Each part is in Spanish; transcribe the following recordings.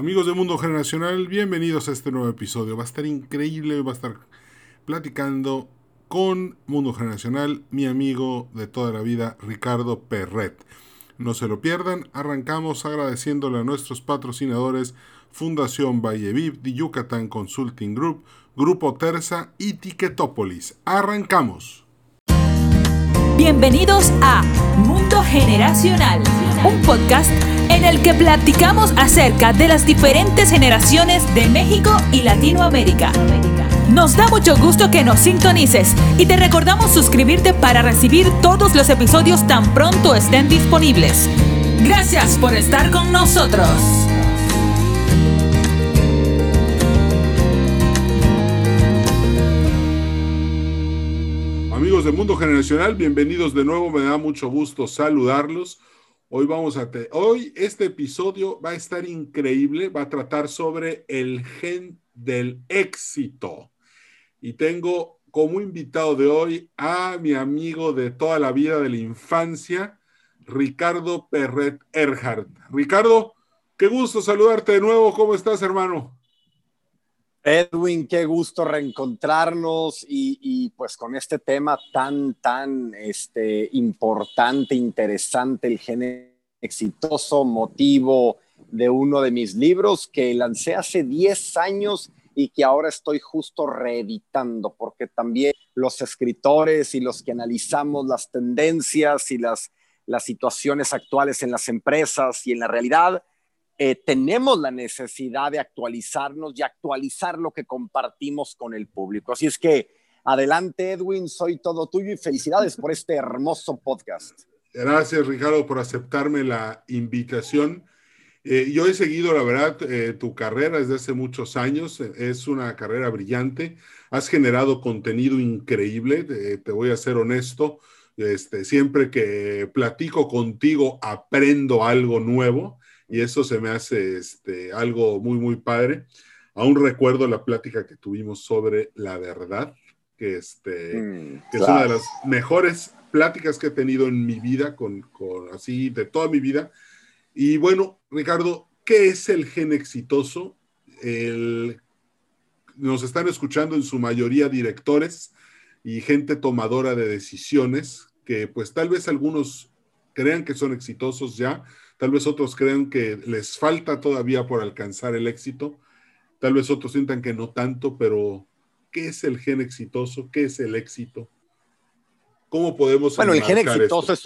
Amigos de Mundo Generacional, bienvenidos a este nuevo episodio. Va a estar increíble, va a estar platicando con Mundo Generacional, mi amigo de toda la vida, Ricardo Perret. No se lo pierdan, arrancamos agradeciéndole a nuestros patrocinadores Fundación Valleviv, de Yucatán Consulting Group, Grupo Terza y Ticketopolis. Arrancamos. Bienvenidos a Mundo Generacional, un podcast en el que platicamos acerca de las diferentes generaciones de México y Latinoamérica. Nos da mucho gusto que nos sintonices y te recordamos suscribirte para recibir todos los episodios tan pronto estén disponibles. Gracias por estar con nosotros. Amigos de Mundo Generacional, bienvenidos de nuevo, me da mucho gusto saludarlos. Hoy vamos a te hoy este episodio va a estar increíble, va a tratar sobre el gen del éxito. Y tengo como invitado de hoy a mi amigo de toda la vida de la infancia, Ricardo Perret Erhardt. Ricardo, qué gusto saludarte de nuevo. ¿Cómo estás, hermano? Edwin, qué gusto reencontrarnos y, pues con este tema tan, tan este, importante, interesante, el exitoso, motivo de uno de mis libros que lancé hace 10 años y que ahora estoy justo reeditando, porque también los escritores y los que analizamos las tendencias y las situaciones actuales en las empresas y en la realidad, eh, tenemos la necesidad de actualizarnos y actualizar lo que compartimos con el público. Así es que adelante, Edwin, soy todo tuyo y felicidades por este hermoso podcast. Gracias, Ricardo, por aceptarme la invitación. Eh, yo he seguido, la verdad, eh, tu carrera desde hace muchos años. Es una carrera brillante. Has generado contenido increíble. te voy a ser honesto. Este, siempre que platico contigo, aprendo algo nuevo y eso se me hace este, algo muy, muy padre. Aún recuerdo la plática que tuvimos sobre la verdad, que, este, mm, es una de las mejores pláticas que he tenido en mi vida, con, con, así de toda mi vida. Y bueno, Ricardo, ¿qué es el gen exitoso? El, nos están escuchando en su mayoría directores y gente tomadora de decisiones, que pues tal vez algunos crean que son exitosos ya, Tal vez otros crean que les falta todavía por alcanzar el éxito. Tal vez otros sientan que no tanto, pero ¿qué es el gen exitoso? ¿Qué es el éxito? ¿Cómo podemos Bueno, el gen exitoso es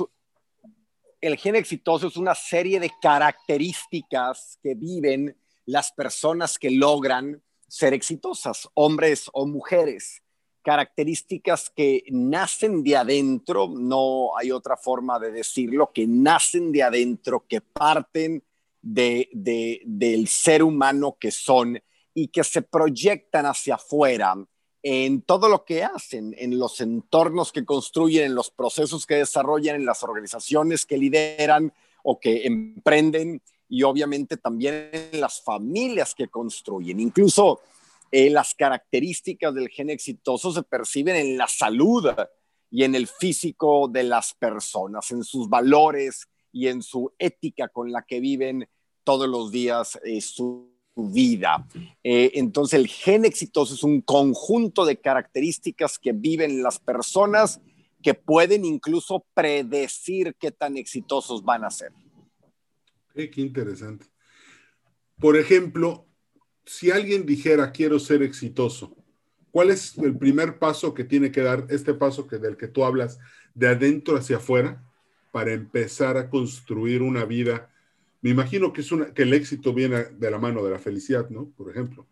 el gen exitoso es una serie de características que viven las personas que logran ser exitosas, hombres o mujeres características que nacen de adentro, no hay otra forma de decirlo, que nacen de adentro, que parten de, del ser humano que son y que se proyectan hacia afuera en todo lo que hacen, en los entornos que construyen, en los procesos que desarrollan, en las organizaciones que lideran o que emprenden y obviamente también en las familias que construyen. Incluso eh, las características del gen exitoso se perciben en la salud y en el físico de las personas, en sus valores y en su ética con la que viven todos los días eh, su vida. Eh, entonces, el gen exitoso es un conjunto de características que viven las personas que pueden incluso predecir qué tan exitosos van a ser. qué interesante. Por ejemplo, si alguien dijera quiero ser exitoso, ¿cuál es el primer paso que tiene que dar este paso que, del que tú hablas de adentro hacia afuera para empezar a construir una vida? Me imagino que, es una, que el éxito viene de la mano de la felicidad, ¿no? Por ejemplo.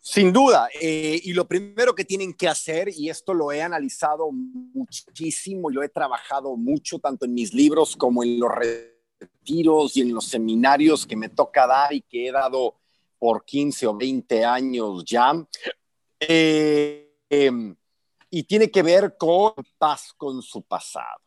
Sin duda, eh, y lo primero que tienen que hacer, y esto lo he analizado muchísimo y lo he trabajado mucho, tanto en mis libros como en los retiros y en los seminarios que me toca dar y que he dado por 15 o 20 años ya. Eh, em, y tiene que ver con paz con su pasado.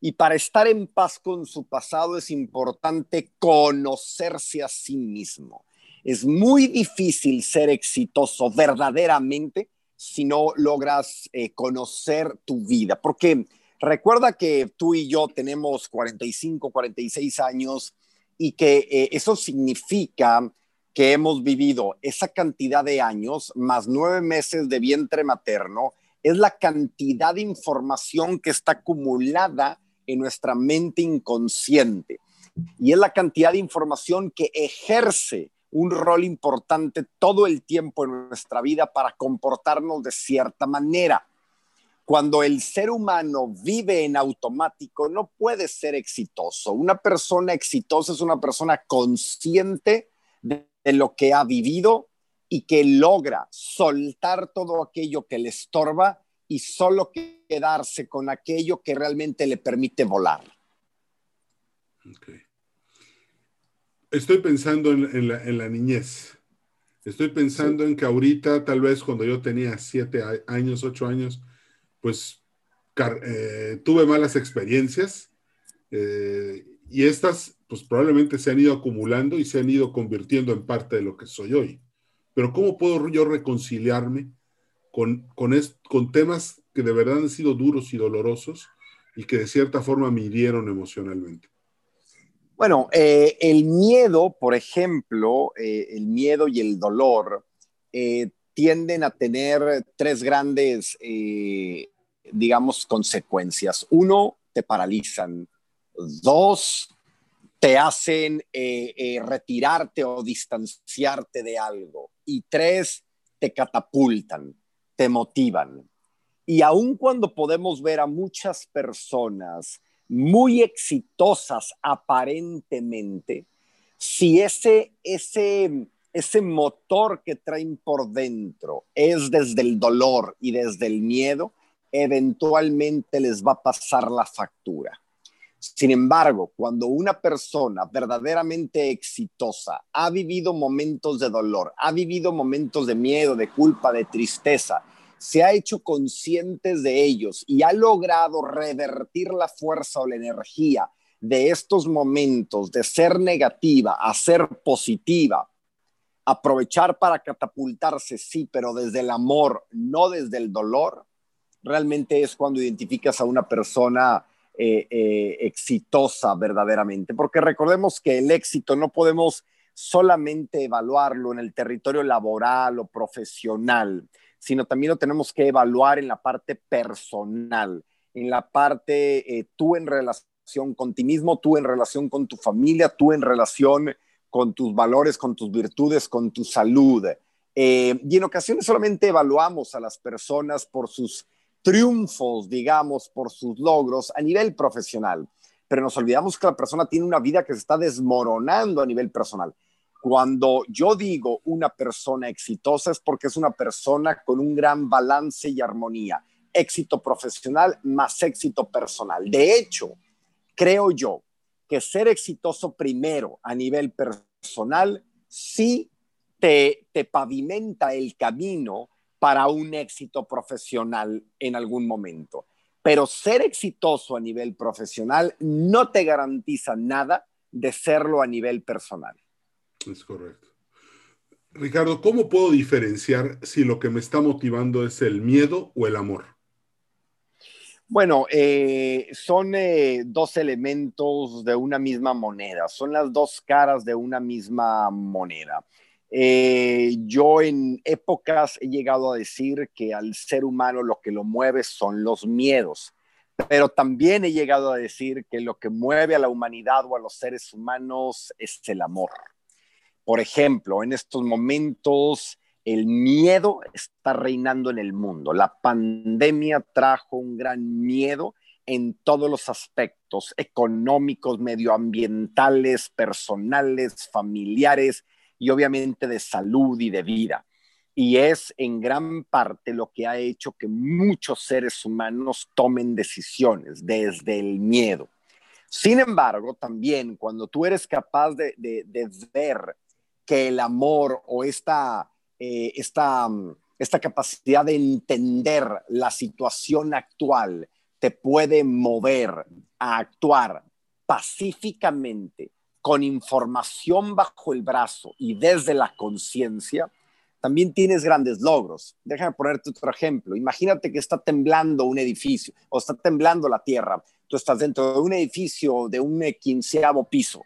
Y para estar en paz con su pasado es importante conocerse a sí mismo. Es muy difícil ser exitoso verdaderamente si no logras eh, conocer tu vida, porque recuerda que tú y yo tenemos 45, 46 años y que eh, eso significa que hemos vivido esa cantidad de años, más nueve meses de vientre materno, es la cantidad de información que está acumulada en nuestra mente inconsciente. Y es la cantidad de información que ejerce un rol importante todo el tiempo en nuestra vida para comportarnos de cierta manera. Cuando el ser humano vive en automático, no puede ser exitoso. Una persona exitosa es una persona consciente lo que ha vivido y que logra soltar todo aquello que le estorba y solo quedarse con aquello que realmente le permite volar. Estoy pensando en, la, niñez. Estoy pensando en que ahorita, tal vez cuando yo tenía siete años, ocho años, pues eh, tuve malas experiencias eh, y estas pues probablemente se han ido acumulando y se han ido convirtiendo en parte de lo que soy hoy. Pero ¿cómo puedo yo reconciliarme con, con, con temas que de verdad han sido duros y dolorosos y que de cierta forma me hirieron emocionalmente? Bueno, eh, el miedo, por ejemplo, el miedo y el dolor tienden a tener tres grandes, eh, digamos, consecuencias. Uno, te paralizan. Dos, te hacen eh, eh, retirarte o distanciarte de algo. Y tres, te catapultan, te motivan. Y aun cuando podemos ver a muchas personas muy exitosas aparentemente, si ese, ese ese motor que traen por dentro es desde el dolor y desde el miedo, eventualmente les va a pasar la factura. Sin embargo, cuando una persona verdaderamente exitosa ha vivido momentos de dolor, ha vivido momentos de miedo, de culpa, de tristeza, se ha hecho conscientes de ellos y ha logrado revertir la fuerza o la energía de estos momentos de ser negativa a ser positiva, aprovechar para catapultarse, sí, pero desde el amor, no desde el dolor, realmente es cuando identificas a una persona eh, eh, exitosa verdaderamente. Porque recordemos que el éxito no podemos solamente evaluarlo en el territorio laboral o profesional, sino también lo tenemos que evaluar en la parte personal, en la parte eh, tú en relación con ti mismo, tú en relación con tu familia, tú en relación con tus valores, con tus virtudes, con tu salud. Y en ocasiones solamente evaluamos a las personas por sus triunfos, digamos, por sus logros a nivel profesional, pero nos olvidamos que la persona tiene una vida que se está desmoronando a nivel personal. Cuando yo digo una persona exitosa es porque es una persona con un gran balance y armonía, éxito profesional más éxito personal. De hecho, creo yo que ser exitoso primero a nivel personal sí te, te pavimenta el camino para un éxito profesional en algún momento. Pero ser exitoso a nivel profesional no te garantiza nada de serlo a nivel personal. Es correcto. Ricardo, ¿cómo puedo diferenciar si lo que me está motivando es el miedo o el amor? Bueno, eh, son eh, dos elementos de una misma moneda, son las dos caras de una misma moneda. Eh, yo en épocas he llegado a decir que al ser humano lo que lo mueve son los miedos, pero también he llegado a decir que lo que mueve a la humanidad o a los seres humanos es el amor. Por ejemplo, en estos momentos el miedo está reinando en el mundo. La pandemia trajo un gran miedo en todos los aspectos económicos, medioambientales, personales, familiares y obviamente de salud y de vida. Y es en gran parte lo que ha hecho que muchos seres humanos tomen decisiones desde el miedo. Sin embargo, también cuando tú eres capaz de, de ver que el amor o esta eh, esta, esta capacidad de entender la situación actual te puede mover a actuar pacíficamente con información bajo el brazo y desde la conciencia, también tienes grandes logros. Déjame ponerte otro ejemplo. Imagínate que está temblando un edificio o está temblando la tierra. Tú estás dentro de un edificio de un quinceavo piso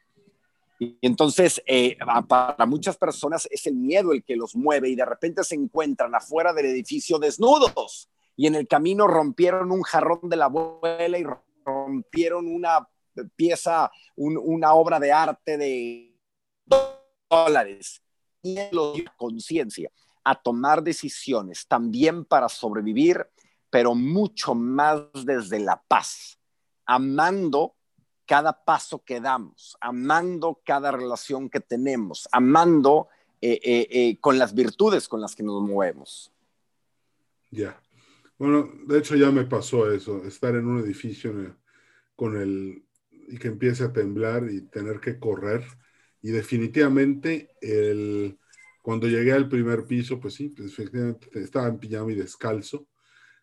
Y entonces, eh, para muchas personas es el miedo el que los mueve y de repente se encuentran afuera del edificio desnudos y en el camino rompieron un jarrón de la abuela y rompieron una pieza, una obra de arte de dólares. Y conciencia a tomar decisiones también para sobrevivir, pero mucho más desde la paz, amando cada paso que damos, amando cada relación que tenemos, amando eh, eh, eh, con las virtudes con las que nos movemos. Ya. Bueno, de hecho ya me pasó eso, estar en un edificio con el y que empiece a temblar y tener que correr. Y definitivamente el, cuando llegué al primer piso, pues sí, pues efectivamente estaba en pijama y descalzo.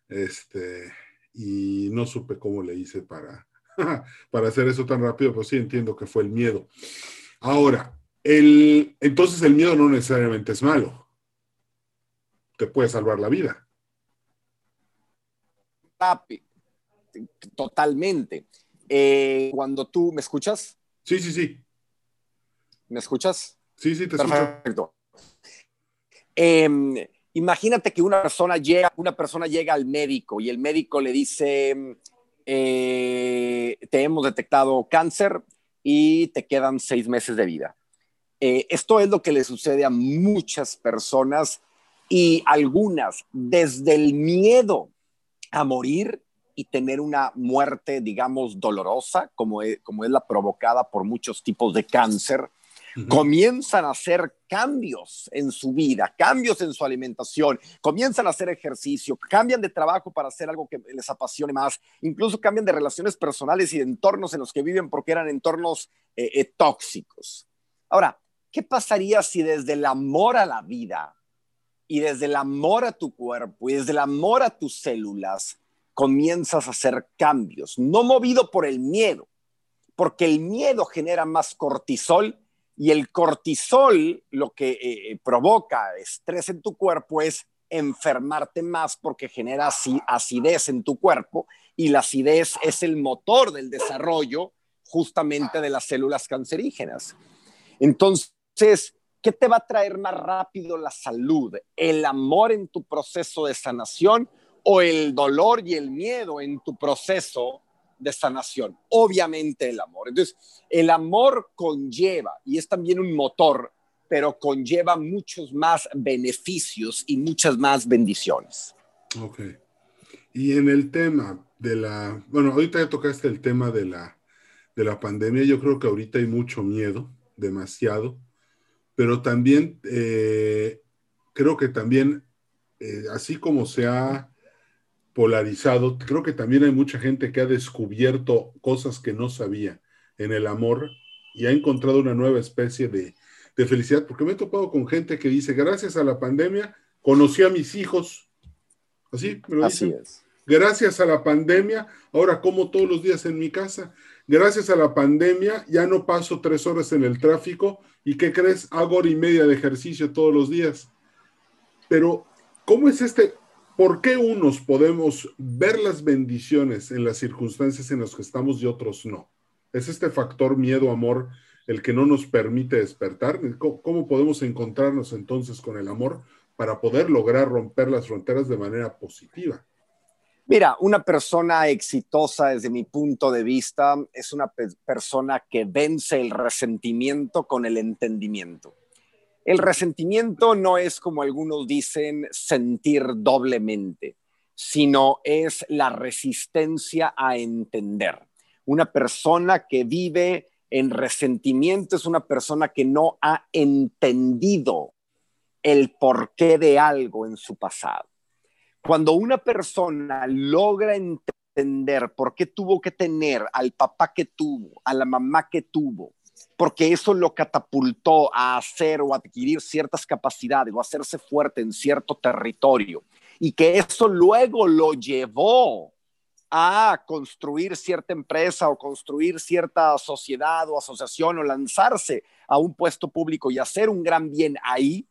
Este, y no supe cómo le hice para, para hacer eso tan rápido, pues sí entiendo que fue el miedo. Ahora, el, entonces el miedo no necesariamente es malo. Te puede salvar la vida. Totalmente. Eh, cuando tú, ¿me escuchas? Sí, sí, sí. ¿Me escuchas? Sí, sí, te Perfecto. Em, imagínate que una persona llega, una persona llega al médico y el médico le dice, eh, te hemos detectado cáncer y te quedan seis meses de vida. Eh, esto es lo que le sucede a muchas personas y algunas desde el miedo a morir y tener una muerte, digamos, dolorosa, como es, como es la provocada por muchos tipos de cáncer, comienzan a hacer cambios en su vida, cambios en su alimentación, comienzan a hacer ejercicio, cambian de trabajo para hacer algo que les apasione más, incluso cambian de relaciones personales y de entornos en los que viven porque eran entornos eh, eh, tóxicos. Ahora, ¿qué pasaría si desde el amor a la vida y desde el amor a tu cuerpo y desde el amor a tus células comienzas a hacer cambios, no movido por el miedo, porque el miedo genera más cortisol y el cortisol lo que eh, provoca estrés en tu cuerpo es enfermarte más porque genera acidez en tu cuerpo y la acidez es el motor del desarrollo justamente de las células cancerígenas. Entonces, ¿qué te va a traer más rápido la salud? ¿El amor en tu proceso de sanación o el dolor y el miedo en tu proceso de sanación. Obviamente el amor. Entonces, el amor conlleva, y es también un motor, pero conlleva muchos más beneficios y muchas más bendiciones. Ok. Y en el tema de la, bueno, ahorita ya tocaste el tema de la, de la pandemia, yo creo que ahorita hay mucho miedo, demasiado, pero también eh, creo que también, eh, así como se ha polarizado. Creo que también hay mucha gente que ha descubierto cosas que no sabía en el amor y ha encontrado una nueva especie de, felicidad, porque me he topado con gente que dice, gracias a la pandemia, conocí a mis hijos. Así, me lo Así es. Gracias a la pandemia, ahora como todos los días en mi casa. Gracias a la pandemia, ya no paso tres horas en el tráfico y ¿qué crees? Hago hora y media de ejercicio todos los días. Pero, ¿cómo es este? ¿Por qué unos podemos ver las bendiciones en las circunstancias en las que estamos y otros no? ¿Es este factor miedo-amor el que no nos permite despertar? ¿Cómo podemos encontrarnos entonces con el amor para poder lograr romper las fronteras de manera positiva? Mira, una persona exitosa desde mi punto de vista es una persona que vence el resentimiento con el entendimiento. El resentimiento no es, como algunos dicen, sentir doblemente, sino es la resistencia a entender. Una persona que vive en resentimiento es una persona que no ha entendido el porqué de algo en su pasado. Cuando una persona logra entender por qué tuvo que tener al papá que tuvo, a la mamá que tuvo, porque eso lo catapultó a hacer o adquirir ciertas capacidades o hacerse fuerte en cierto territorio y que eso luego lo llevó a construir cierta empresa o construir cierta sociedad o asociación o lanzarse a un puesto público y hacer un gran bien ahí,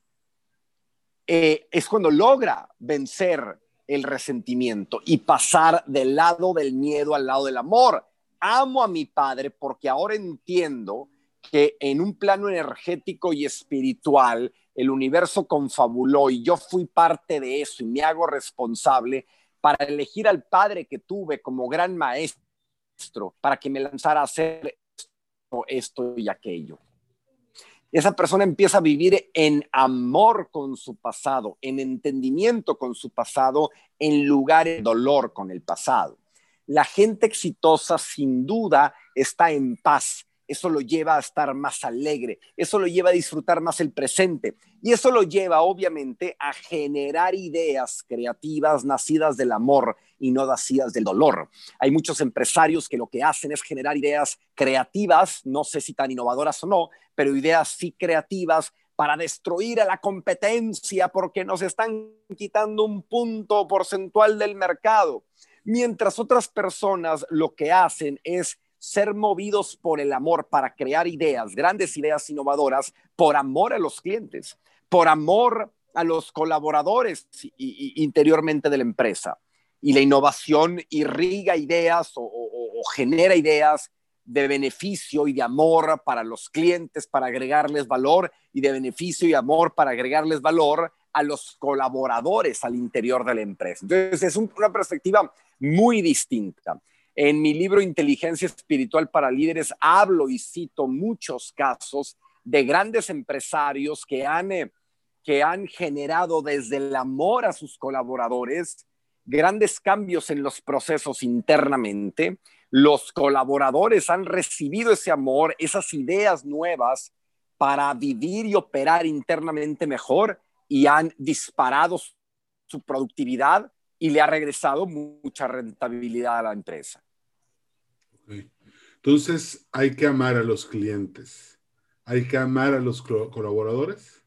eh, es cuando logra vencer el resentimiento y pasar del lado del miedo al lado del amor. Amo a mi padre porque ahora entiendo que en un plano energético y espiritual el universo confabuló y yo fui parte de eso y me hago responsable para elegir al padre que tuve como gran maestro para que me lanzara a hacer esto, esto y aquello. Esa persona empieza a vivir en amor con su pasado, en entendimiento con su pasado, en lugar de dolor con el pasado. La gente exitosa sin duda está en paz. Eso lo lleva a estar más alegre, eso lo lleva a disfrutar más el presente y eso lo lleva obviamente a generar ideas creativas nacidas del amor y no nacidas del dolor. Hay muchos empresarios que lo que hacen es generar ideas creativas, no sé si tan innovadoras o no, pero ideas sí creativas para destruir a la competencia porque nos están quitando un punto porcentual del mercado. Mientras otras personas lo que hacen es ser movidos por el amor para crear ideas, grandes ideas innovadoras, por amor a los clientes, por amor a los colaboradores interiormente de la empresa. Y la innovación irriga ideas o, genera ideas de beneficio y de amor para los clientes, para agregarles valor, y de beneficio y amor para agregarles valor a los colaboradores al interior de la empresa. Entonces, es una perspectiva muy distinta. En mi libro Inteligencia Espiritual para Líderes hablo y cito muchos casos de grandes empresarios que han, eh, que han generado desde el amor a sus colaboradores grandes cambios en los procesos internamente. Los colaboradores han recibido ese amor, esas ideas nuevas para vivir y operar internamente mejor y han disparado su productividad y le ha regresado mucha rentabilidad a la empresa. Entonces, hay que amar a los clientes, hay que amar a los colaboradores,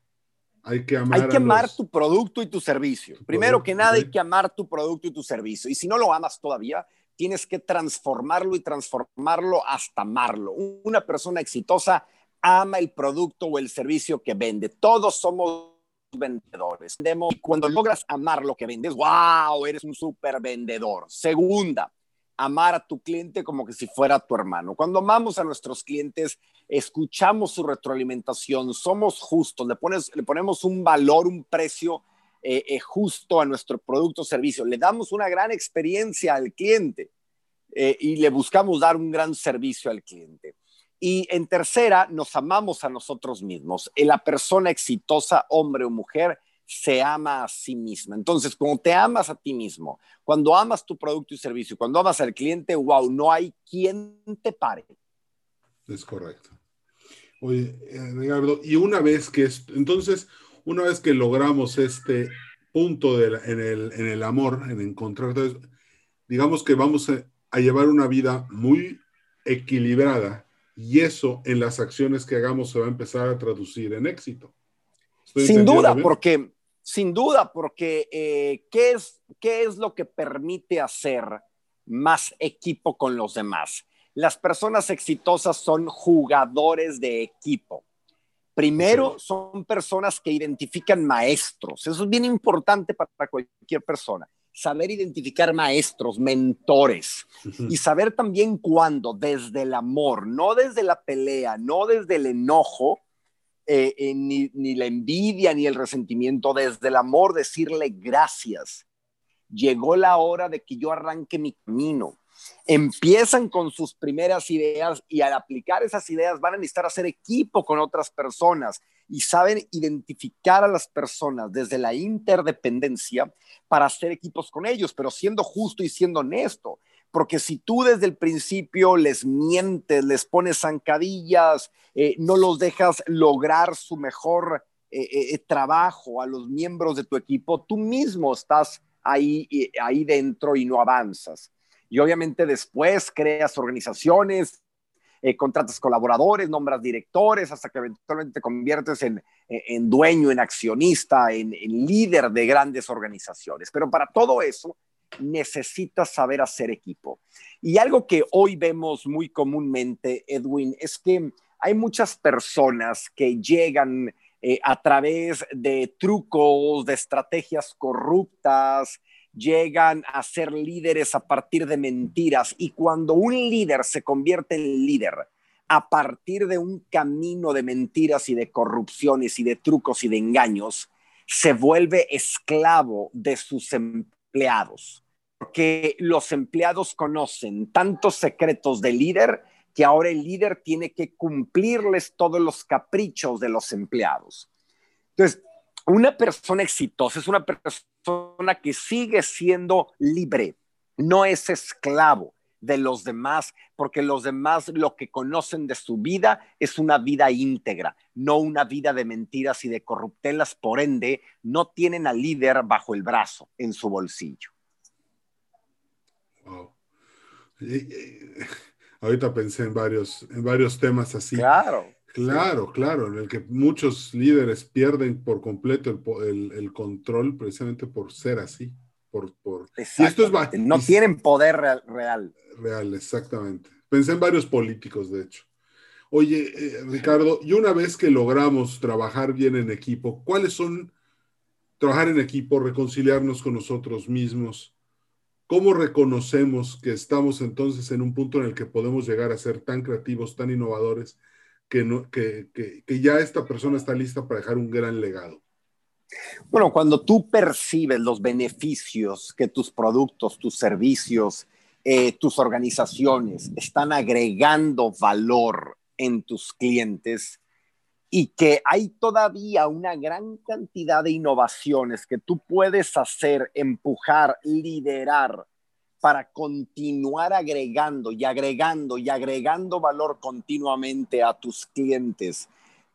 hay que amar, hay que amar tu producto y tu servicio. Primero que nada, hay que amar tu producto y tu servicio. Y si no lo amas todavía, tienes que transformarlo y transformarlo hasta amarlo. Una persona exitosa ama el producto o el servicio que vende. Todos somos vendedores. Y cuando logras amar lo que vendes, wow, eres un súper vendedor. Segunda, amar a tu cliente como que si fuera tu hermano. Cuando amamos a nuestros clientes, escuchamos su retroalimentación, somos justos, le, ponemos un valor, un precio eh, eh, justo a nuestro producto o servicio, le damos una gran experiencia al cliente eh, y le buscamos dar un gran servicio al cliente. Y en tercera, nos amamos a nosotros mismos. La persona exitosa, hombre o mujer, se ama a sí misma. Entonces, cuando te amas a ti mismo, cuando amas tu producto y servicio, cuando amas al cliente, wow, no hay quien te pare. Es correcto. Oye, eh, Ricardo, y una vez que, entonces, una vez que logramos este punto en, el, amor, en encontrar, digamos que vamos a llevar una vida muy equilibrada y eso en las acciones que hagamos se va a empezar a traducir en éxito. Sin duda, porque sin duda, porque eh, ¿qué, es, ¿qué es lo que permite hacer más equipo con los demás? Las personas exitosas son jugadores de equipo. Primero, son personas que identifican maestros. Eso es bien importante para cualquier persona. Saber identificar maestros, mentores y saber también cuándo, desde el amor, no desde la pelea, no desde el enojo, eh, eh, ni, ni la envidia, ni el resentimiento, desde el amor decirle gracias. Llegó la hora de que yo arranque mi camino. Empiezan con sus primeras ideas y al aplicar esas ideas van a necesitar hacer equipo con otras personas y saben identificar a las personas desde la interdependencia para hacer equipos con ellos, pero siendo justo y siendo honesto. Porque si tú desde el principio les mientes, les pones zancadillas, eh, no los dejas lograr su mejor eh, eh, trabajo a los miembros de tu equipo, tú mismo estás ahí, ahí dentro y no avanzas. Y obviamente después creas organizaciones, contratas colaboradores, nombras directores, hasta que eventualmente te conviertes en, en dueño, en accionista, en, en, líder de grandes organizaciones. Pero para todo eso necesitas saber hacer equipo. Y algo que hoy vemos muy comúnmente, Edwin, es que hay muchas personas que llegan eh, a través de trucos, de estrategias corruptas, llegan a ser líderes a partir de mentiras. Y cuando un líder se convierte en líder a partir de un camino de mentiras y de corrupciones y de trucos y de engaños, se vuelve esclavo de sus empleados. Porque los empleados conocen tantos secretos del líder que ahora el líder tiene que cumplirles todos los caprichos de los empleados. Entonces, una persona exitosa es una persona que sigue siendo libre, no es esclavo de los demás, porque los demás lo que conocen de su vida es una vida íntegra, no una vida de mentiras y de corruptelas, por ende, no tienen al líder bajo el brazo, en su bolsillo. Wow. ahorita pensé en varios, en varios temas así. Claro. Claro, claro, en el que muchos líderes pierden por completo el, control precisamente por ser así. Por, por... Y esto es, no tienen poder real, real. exactamente. Pensé en varios políticos, de hecho. Oye, eh, Ricardo, y una vez que logramos trabajar bien en equipo, ¿cuáles son trabajar en equipo, reconciliarnos con nosotros mismos? ¿Cómo reconocemos que estamos entonces en un punto en el que podemos llegar a ser tan creativos, tan innovadores, que, no, que, que, ya esta persona está lista para dejar un gran legado? Bueno, cuando tú percibes los beneficios que tus productos, tus servicios, eh, tus organizaciones están agregando valor en tus clientes y que hay todavía una gran cantidad de innovaciones que tú puedes hacer, empujar, liderar para continuar agregando y agregando y agregando valor continuamente a tus clientes.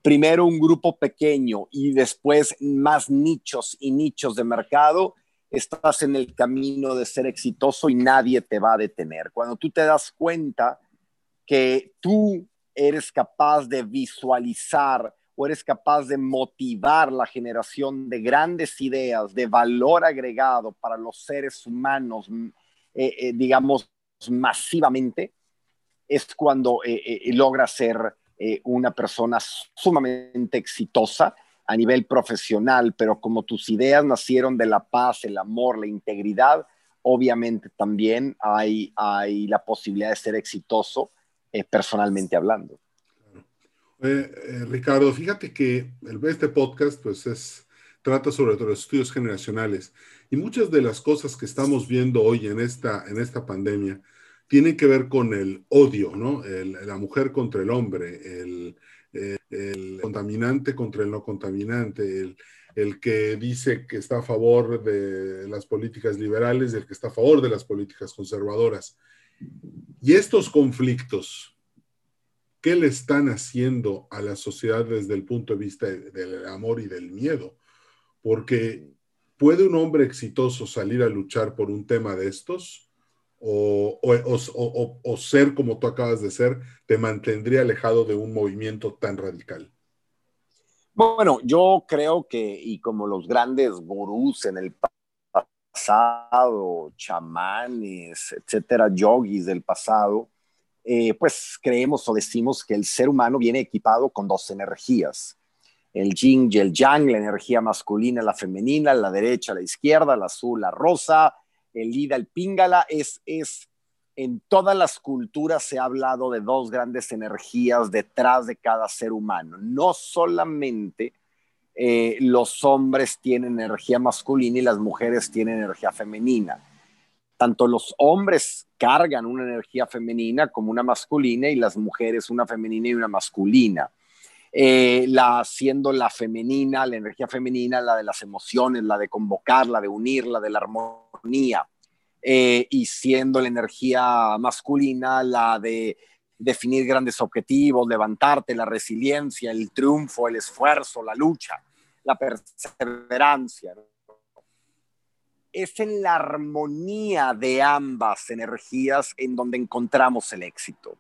Primero un grupo pequeño y después más nichos y nichos de mercado, estás en el camino de ser exitoso y nadie te va a detener. Cuando tú te das cuenta que tú eres capaz de visualizar o eres capaz de motivar la generación de grandes ideas, de valor agregado para los seres humanos, eh, eh, digamos, masivamente, es cuando eh, logra ser una persona sumamente exitosa a nivel profesional, pero como tus ideas nacieron de la paz, el amor, la integridad, obviamente también hay, hay la posibilidad de ser exitoso personalmente hablando. Eh, eh, Ricardo, fíjate que el, este podcast pues es, trata sobre los estudios generacionales y muchas de las cosas que estamos viendo hoy en esta, en esta pandemia tienen que ver con el odio, ¿no? la mujer contra el hombre, el, contaminante contra el no contaminante, el, que dice que está a favor de las políticas liberales el que está a favor de las políticas conservadoras. Y estos conflictos, qué le están haciendo a la sociedad desde el punto de vista del amor y del miedo. Porque ¿puede un hombre exitoso salir a luchar por un tema de estos? O, o, ser como tú acabas de ser te mantendría alejado de un movimiento tan radical? Bueno, yo creo que, y como los grandes gurús en el pasado, chamanes, etcétera, yogis del pasado, eh, pues creemos o decimos que el ser humano viene equipado con dos energías, el yin y el yang, la energía masculina, la femenina, la derecha, la izquierda, la azul, la rosa, el ida, el pingala, es, es, en todas las culturas se ha hablado de dos grandes energías detrás de cada ser humano, no solamente eh, los hombres tienen energía masculina y las mujeres tienen energía femenina tanto los hombres cargan una energía femenina como una masculina y las mujeres una femenina y una masculina. Eh, la, siendo la femenina, la energía femenina, la de las emociones, la de convocar, la de unir, la de la armonía, eh, y siendo la energía masculina, la de definir grandes objetivos, levantarte, la resiliencia, el triunfo, el esfuerzo, la lucha, la perseverancia es en la armonía de ambas energías en donde encontramos el éxito.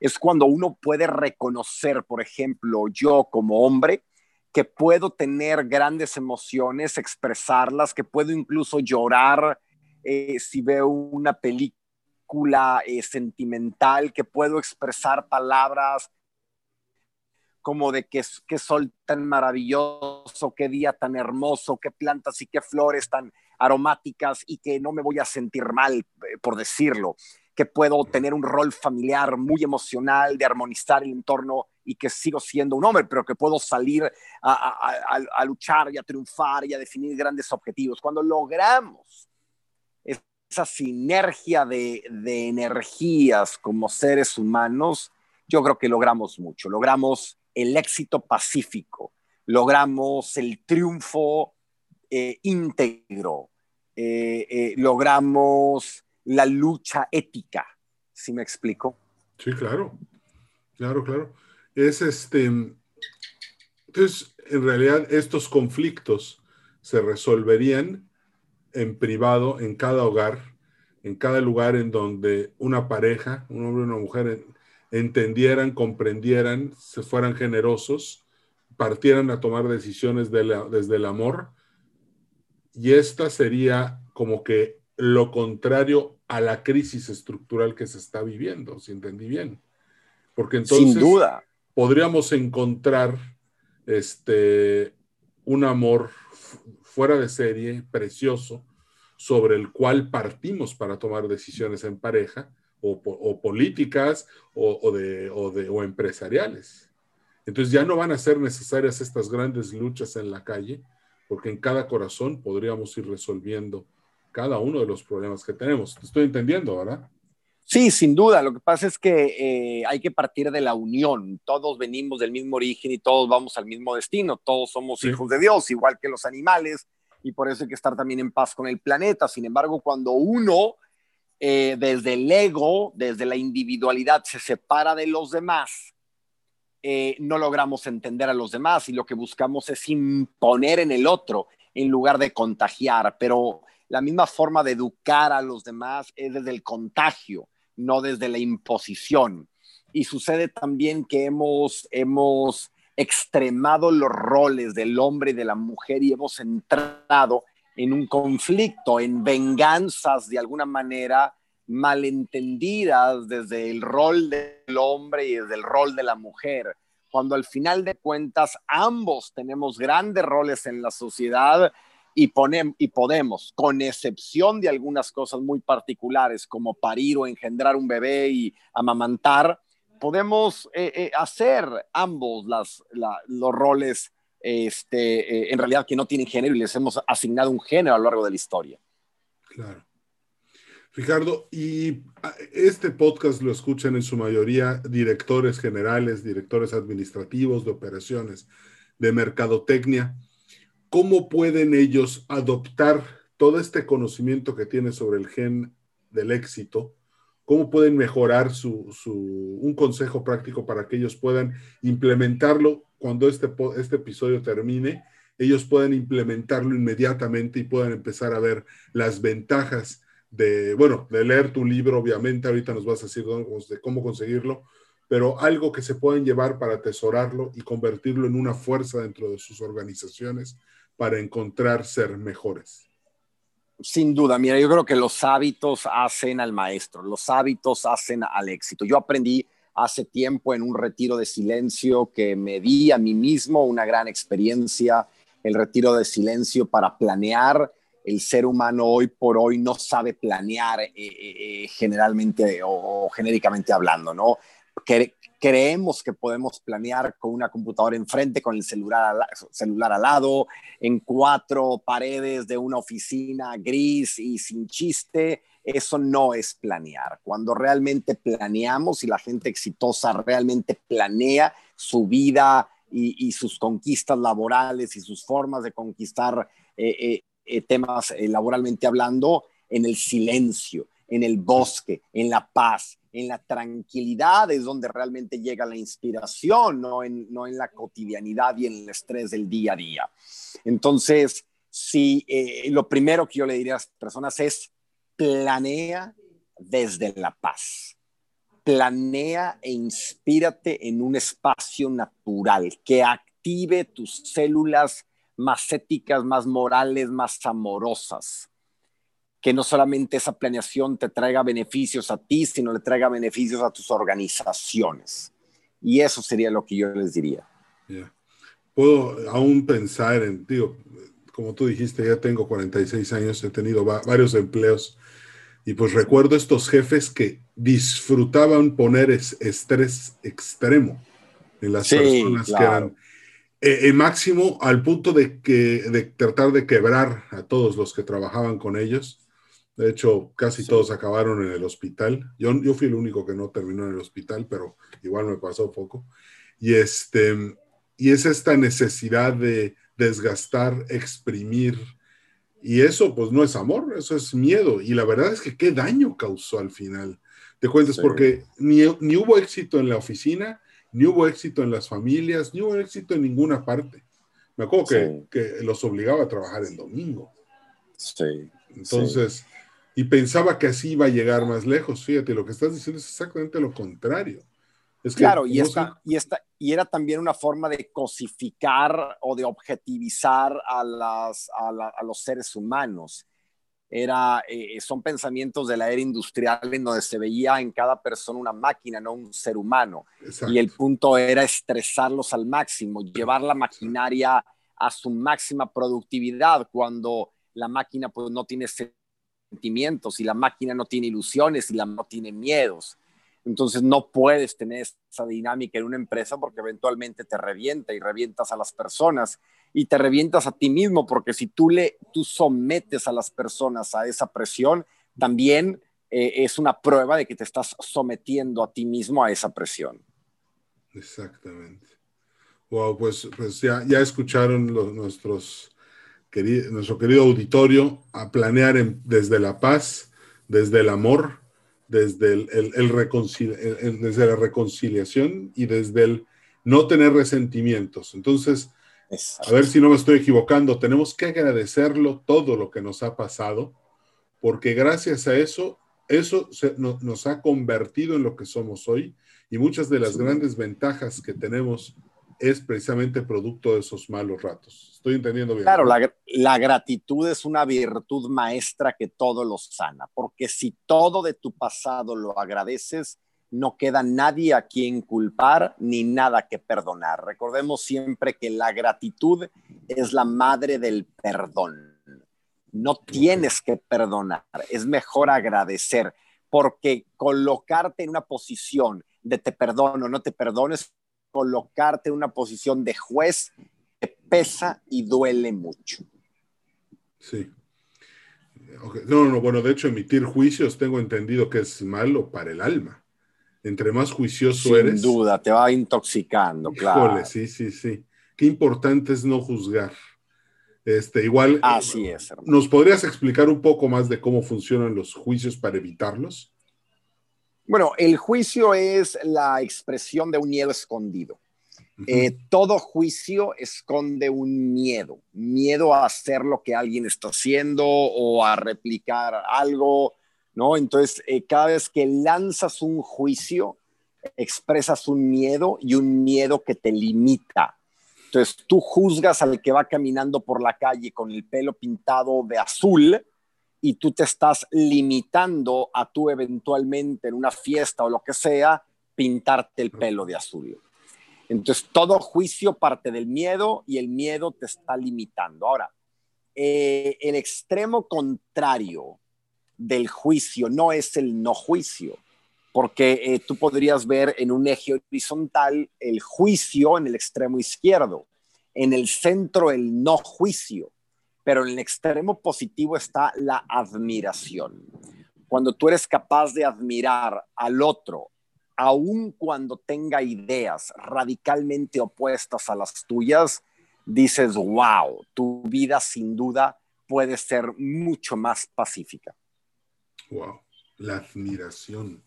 Es cuando uno puede reconocer, por ejemplo, yo como hombre, que puedo tener grandes emociones, expresarlas, que puedo incluso llorar eh, si veo una película eh, sentimental, que puedo expresar palabras como de qué, qué sol tan maravilloso, qué día tan hermoso, qué plantas y qué flores tan aromáticas y que no me voy a sentir mal eh, por decirlo, que puedo tener un rol familiar muy emocional, de armonizar el entorno y que sigo siendo un hombre, pero que puedo salir a, luchar y a triunfar y a definir grandes objetivos. Cuando logramos esa sinergia de, energías como seres humanos, yo creo que logramos mucho. Logramos el éxito pacífico, logramos el triunfo eh, íntegro, eh, eh, logramos la lucha ética, ¿sí me explico? Sí, claro, claro, claro. Es este, entonces, en realidad estos conflictos se resolverían en privado, en cada hogar, en cada lugar en donde una pareja, un hombre y una mujer, entendieran, comprendieran, se fueran generosos, partieran a tomar decisiones desde el amor. Y esta sería como que lo contrario a la crisis estructural que se está viviendo, si entendí bien. Porque entonces Sin duda. podríamos encontrar este, un amor fuera de serie, precioso, sobre el cual partimos para tomar decisiones en pareja, o, políticas o, de, o empresariales. Entonces ya no van a ser necesarias estas grandes luchas en la calle, porque en cada corazón podríamos ir resolviendo cada uno de los problemas que tenemos. Te estoy entendiendo, ¿verdad? Sí, sin duda. Lo que pasa es que eh, hay que partir de la unión. Todos venimos del mismo origen y todos vamos al mismo destino. Todos somos hijos de Dios, igual que los animales, y por eso hay que estar también en paz con el planeta. Sin embargo, cuando uno eh, desde el ego, desde la individualidad, se separa de los demás, eh, no logramos entender a los demás y lo que buscamos es imponer en el otro en lugar de contagiar. Pero la misma forma de educar a los demás es desde el contagio, no desde la imposición. Y sucede también que hemos, hemos extremado los roles del hombre y de la mujer y hemos entrado en un conflicto, en venganzas de alguna manera malentendidas desde el rol del hombre y desde el rol de la mujer, cuando al final de cuentas ambos tenemos grandes roles en la sociedad y, y podemos, con excepción de algunas cosas muy particulares como parir o engendrar un bebé y amamantar, podemos eh, eh, hacer ambos las, los roles este, eh, en realidad que no tienen género y les hemos asignado un género a lo largo de la historia. Claro. Ricardo, y ah, este podcast lo escuchan en su mayoría directores generales, directores administrativos de operaciones, de mercadotecnia. ¿Cómo pueden ellos adoptar todo este conocimiento que tienen sobre el gen del éxito? ¿Cómo pueden mejorar su, un consejo práctico para que ellos puedan implementarlo cuando este, este episodio termine? Ellos puedan implementarlo inmediatamente y puedan empezar a ver las ventajas de, bueno, de leer tu libro, obviamente, ahorita nos vas a decir de cómo conseguirlo, pero algo que se pueden llevar para atesorarlo y convertirlo en una fuerza dentro de sus organizaciones para encontrar ser mejores. Sin duda, mira, yo creo que los hábitos hacen al maestro, los hábitos hacen al éxito. Yo aprendí hace tiempo en un retiro de silencio que me di a mí mismo una gran experiencia, el retiro de silencio para planear el ser humano hoy por hoy no sabe planear eh, eh, eh, generalmente o, genéricamente hablando, ¿no? Creemos que podemos planear con una computadora enfrente, con el celular al, celular al lado, en cuatro paredes de una oficina gris y sin chiste. Eso no es planear. Cuando realmente planeamos y la gente exitosa realmente planea su vida y, sus conquistas laborales y sus formas de conquistar eh, temas eh, laboralmente hablando, en el silencio, en el bosque, en la paz, en la tranquilidad es donde realmente llega la inspiración, no en, no en la cotidianidad y en el estrés del día a día. Entonces, si eh, lo primero que yo le diría a las personas es planea desde la paz. Planea e inspírate en un espacio natural que active tus células más éticas, más morales, más amorosas. Que no solamente esa planeación te traiga beneficios a ti, sino le traiga beneficios a tus organizaciones. Y eso sería lo que yo les diría. Puedo aún pensar en, digo, como tú dijiste, ya tengo 46 años, he tenido varios empleos, Y pues recuerdo estos jefes que disfrutaban poner estrés extremo en las personas que eran eh, máximo al punto de, que, de tratar de quebrar a todos los que trabajaban con ellos. De hecho, casi todos acabaron en el hospital. Yo, yo fui el único que no terminó en el hospital, pero igual me pasó poco. Y, este, y es esta necesidad de desgastar, exprimir. Y eso pues no es amor, eso es miedo. Y la verdad es que qué daño causó al final. Te cuentas, porque ni, ni hubo éxito en la oficina, ni hubo éxito en las familias, ni hubo éxito en ninguna parte. Me acuerdo que, que, los obligaba a trabajar el domingo. Sí. Entonces, y pensaba que así iba a llegar más lejos. Fíjate, lo que estás diciendo es exactamente lo contrario. Es claro, y, esta, y, esta, y era también una forma de cosificar o de objetivizar a, las, a, los seres humanos. Era, eh, son pensamientos de la era industrial en donde se veía en cada persona una máquina, no un ser humano. Y el punto era estresarlos al máximo, llevar la maquinaria a su máxima productividad cuando la máquina pues no tiene sentimientos y la máquina no tiene ilusiones y la no tiene miedos. Entonces no puedes tener esa dinámica en una empresa porque eventualmente te revienta y revientas a las personas y te revientas a ti mismo porque si tú le tú sometes a las personas a esa presión, también eh, es una prueba de que te estás sometiendo a ti mismo a esa presión. Exactamente. Wow, pues, pues ya, ya escucharon los, nuestros nuestro querido auditorio a planear desde la paz, desde el amor, desde, el, el, desde la reconciliación y desde el no tener resentimientos. Entonces, a ver si no me estoy equivocando, tenemos que agradecerlo todo lo que nos ha pasado, porque gracias a eso, eso nos ha convertido en lo que somos hoy y muchas de las grandes ventajas que tenemos es precisamente producto de esos malos ratos. Estoy entendiendo bien. Claro, la, gratitud es una virtud maestra que todo lo sana, porque si todo de tu pasado lo agradeces, no queda nadie a quien culpar ni nada que perdonar. Recordemos siempre que la gratitud es la madre del perdón. No tienes que perdonar, es mejor agradecer, porque colocarte en una posición de te perdono, no te perdones, colocarte en una posición de juez que pesa y duele mucho. Sí. No, no, bueno, de hecho, emitir juicios tengo entendido que es malo para el alma. Entre más juicioso eres. Sin duda, te va intoxicando, claro. sí, sí, sí. Qué importante es no juzgar. Este, igual. Así es. ¿Nos podrías explicar un poco más de cómo funcionan los juicios para evitarlos? Bueno, el juicio es la expresión de un miedo escondido. Eh, todo juicio esconde un miedo, miedo a hacer lo que alguien está haciendo o a replicar algo, ¿no? Entonces, eh, cada vez que lanzas un juicio, expresas un miedo y un miedo que te limita. Entonces, tú juzgas al que va caminando por la calle con el pelo pintado de azul y tú te estás limitando a tú eventualmente en una fiesta o lo que sea, pintarte el pelo de azul. Entonces, todo juicio parte del miedo y el miedo te está limitando. Ahora, eh, el extremo contrario del juicio no es el no juicio, porque eh, tú podrías ver en un eje horizontal el juicio en el extremo izquierdo, en el centro el no juicio pero en el extremo positivo está la admiración. Cuando tú eres capaz de admirar al otro, aun cuando tenga ideas radicalmente opuestas a las tuyas, dices, wow, tu vida sin duda puede ser mucho más pacífica. Wow, la admiración.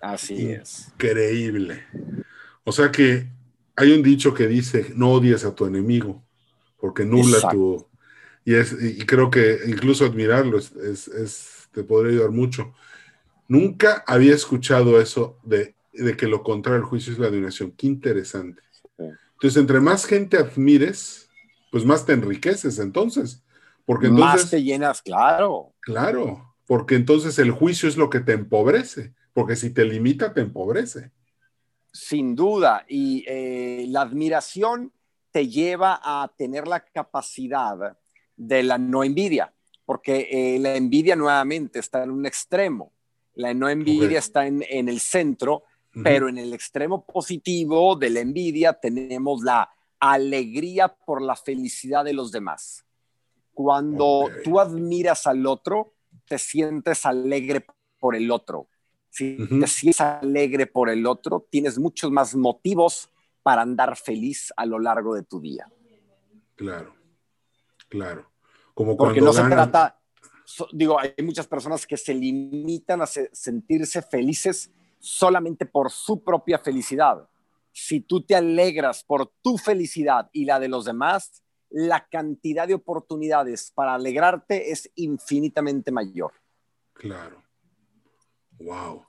Así es. Increíble. O sea que hay un dicho que dice, no odies a tu enemigo, porque nula tu, y, es, y creo que incluso admirarlo es, es, te podría ayudar mucho. Nunca había escuchado eso de, de que lo contrario al juicio es la admiración. Qué interesante. Entonces, entre más gente admires, pues más te enriqueces entonces. Porque entonces, más te llenas, claro. Claro, porque entonces el juicio es lo que te empobrece, porque si te limita, te empobrece. Sin duda, y eh, la admiración te lleva a tener la capacidad de la no envidia, porque eh, la envidia nuevamente está en un extremo, la no envidia está en, el centro, pero en el extremo positivo de la envidia tenemos la alegría por la felicidad de los demás. Cuando tú admiras al otro, te sientes alegre por el otro. Si te sientes alegre por el otro, tienes muchos más motivos para andar feliz a lo largo de tu día. Claro, claro. Como Porque no se trata, digo, hay muchas personas que se limitan a sentirse felices solamente por su propia felicidad. Si tú te alegras por tu felicidad y la de los demás, la cantidad de oportunidades para alegrarte es infinitamente mayor. Claro. Wow.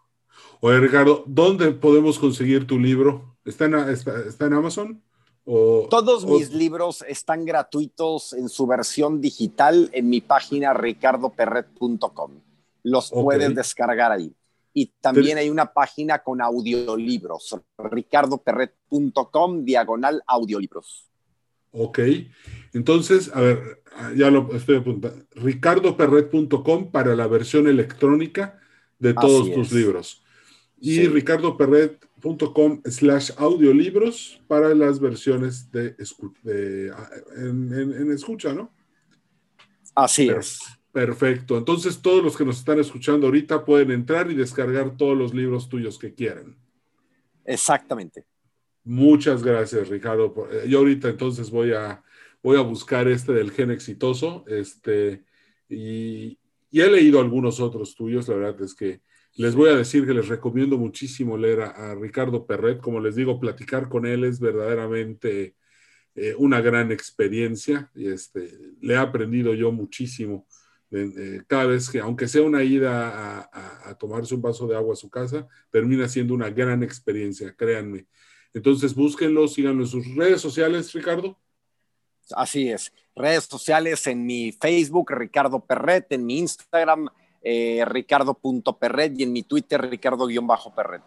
Oye, Ricardo, ¿dónde podemos conseguir tu libro? ¿Está en, está, en Amazon? O, Todos mis libros están gratuitos en su versión digital en mi página ricardoperret.com. Los puedes descargar ahí. Y también hay una página con audiolibros, ricardoperret.com, diagonal audiolibros. Ok, entonces, a ver, ya lo estoy apuntando. ricardoperret.com para la versión electrónica de todos tus libros. Y ricardoperret.com slash audiolibros para las versiones de, en, escucha, ¿no? Así es. Perfecto. Entonces, todos los que nos están escuchando ahorita pueden entrar y descargar todos los libros tuyos que quieran. Exactamente. Muchas gracias, Ricardo. Eh, yo ahorita entonces voy a, voy a buscar este del gen exitoso. Este, y, he leído algunos otros tuyos. La verdad es que les voy a decir que les recomiendo muchísimo leer a, Ricardo Perret. Como les digo, platicar con él es verdaderamente eh, una gran experiencia. Este, le he aprendido yo muchísimo. cada vez que, aunque sea una ida a, a tomarse un vaso de agua a su casa, termina siendo una gran experiencia, créanme. Entonces búsquenlo, síganlo en sus redes sociales, Ricardo. Así es, redes sociales en mi Facebook, Ricardo Perret, en mi Instagram, eh, ricardo.perret y en mi Twitter, ricardo-perret.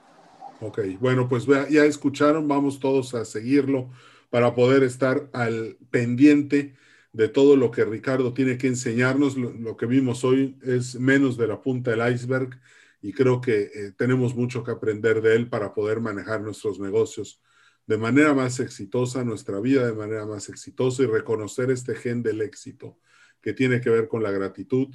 Ok, bueno, pues ya escucharon, vamos todos a seguirlo para poder estar al pendiente de todo lo que Ricardo tiene que enseñarnos. lo que vimos hoy es menos de la punta del iceberg y creo que eh, tenemos mucho que aprender de él para poder manejar nuestros negocios de manera más exitosa, nuestra vida de manera más exitosa y reconocer este gen del éxito que tiene que ver con la gratitud,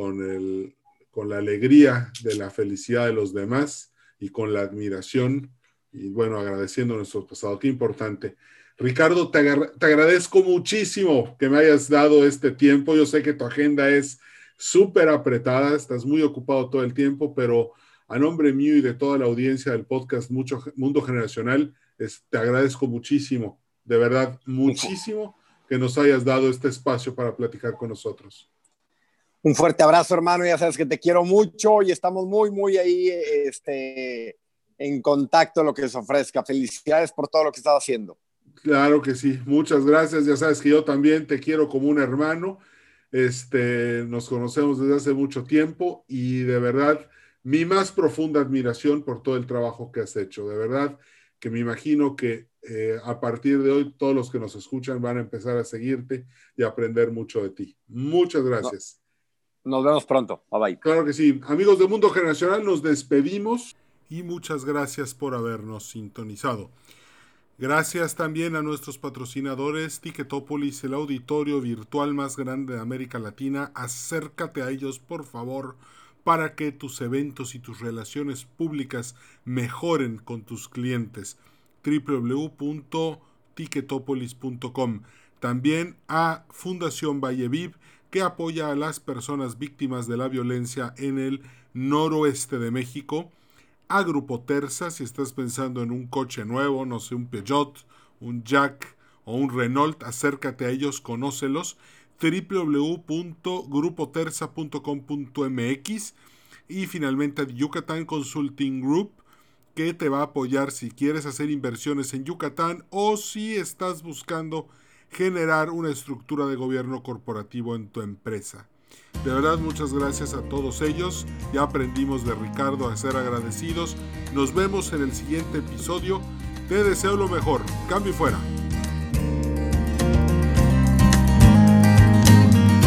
con, el, con la alegría de la felicidad de los demás y con la admiración y bueno, agradeciendo nuestro pasado. Qué importante. Ricardo, te, te agradezco muchísimo que me hayas dado este tiempo. Yo sé que tu agenda es súper apretada, estás muy ocupado todo el tiempo, pero a nombre mío y de toda la audiencia del podcast Mucho, Mundo Generacional, te agradezco muchísimo, de verdad, muchísimo que nos hayas dado este espacio para platicar con nosotros. Un fuerte abrazo, hermano. Ya sabes que te quiero mucho y estamos muy, muy ahí este, en contacto lo que se ofrezca. Felicidades por todo lo que estás haciendo. Claro que sí. Muchas gracias. Ya sabes que yo también te quiero como un hermano este, nos conocemos desde hace mucho tiempo y de verdad mi más profunda admiración por todo el trabajo que has hecho. De verdad que me imagino que eh, a partir de hoy todos los que nos escuchan van a empezar a seguirte y aprender mucho de ti. Muchas gracias. Nos vemos pronto. Bye bye. Claro que sí. Amigos de Mundo Generacional, nos despedimos y muchas gracias por habernos sintonizado. Gracias también a nuestros patrocinadores Ticketopolis, el auditorio virtual más grande de América Latina. Acércate a ellos, por favor, para que tus eventos y tus relaciones públicas mejoren con tus clientes. www.ticketopolis.com. También a Fundación Valleviv, que apoya a las personas víctimas de la violencia en el noroeste de México. A Grupo Terza si estás pensando en un coche nuevo, no sé, un Peugeot, un Jack o un Renault, acércate a ellos, conócelos. www.grupoterza.com.mx y finalmente Yucatán Consulting Group que te va a apoyar si quieres hacer inversiones en Yucatán o si estás buscando generar una estructura de gobierno corporativo en tu empresa. De verdad, muchas gracias a todos ellos. Ya aprendimos de Ricardo a ser agradecidos. Nos vemos en el siguiente episodio. Te deseo lo mejor. Cambio y fuera.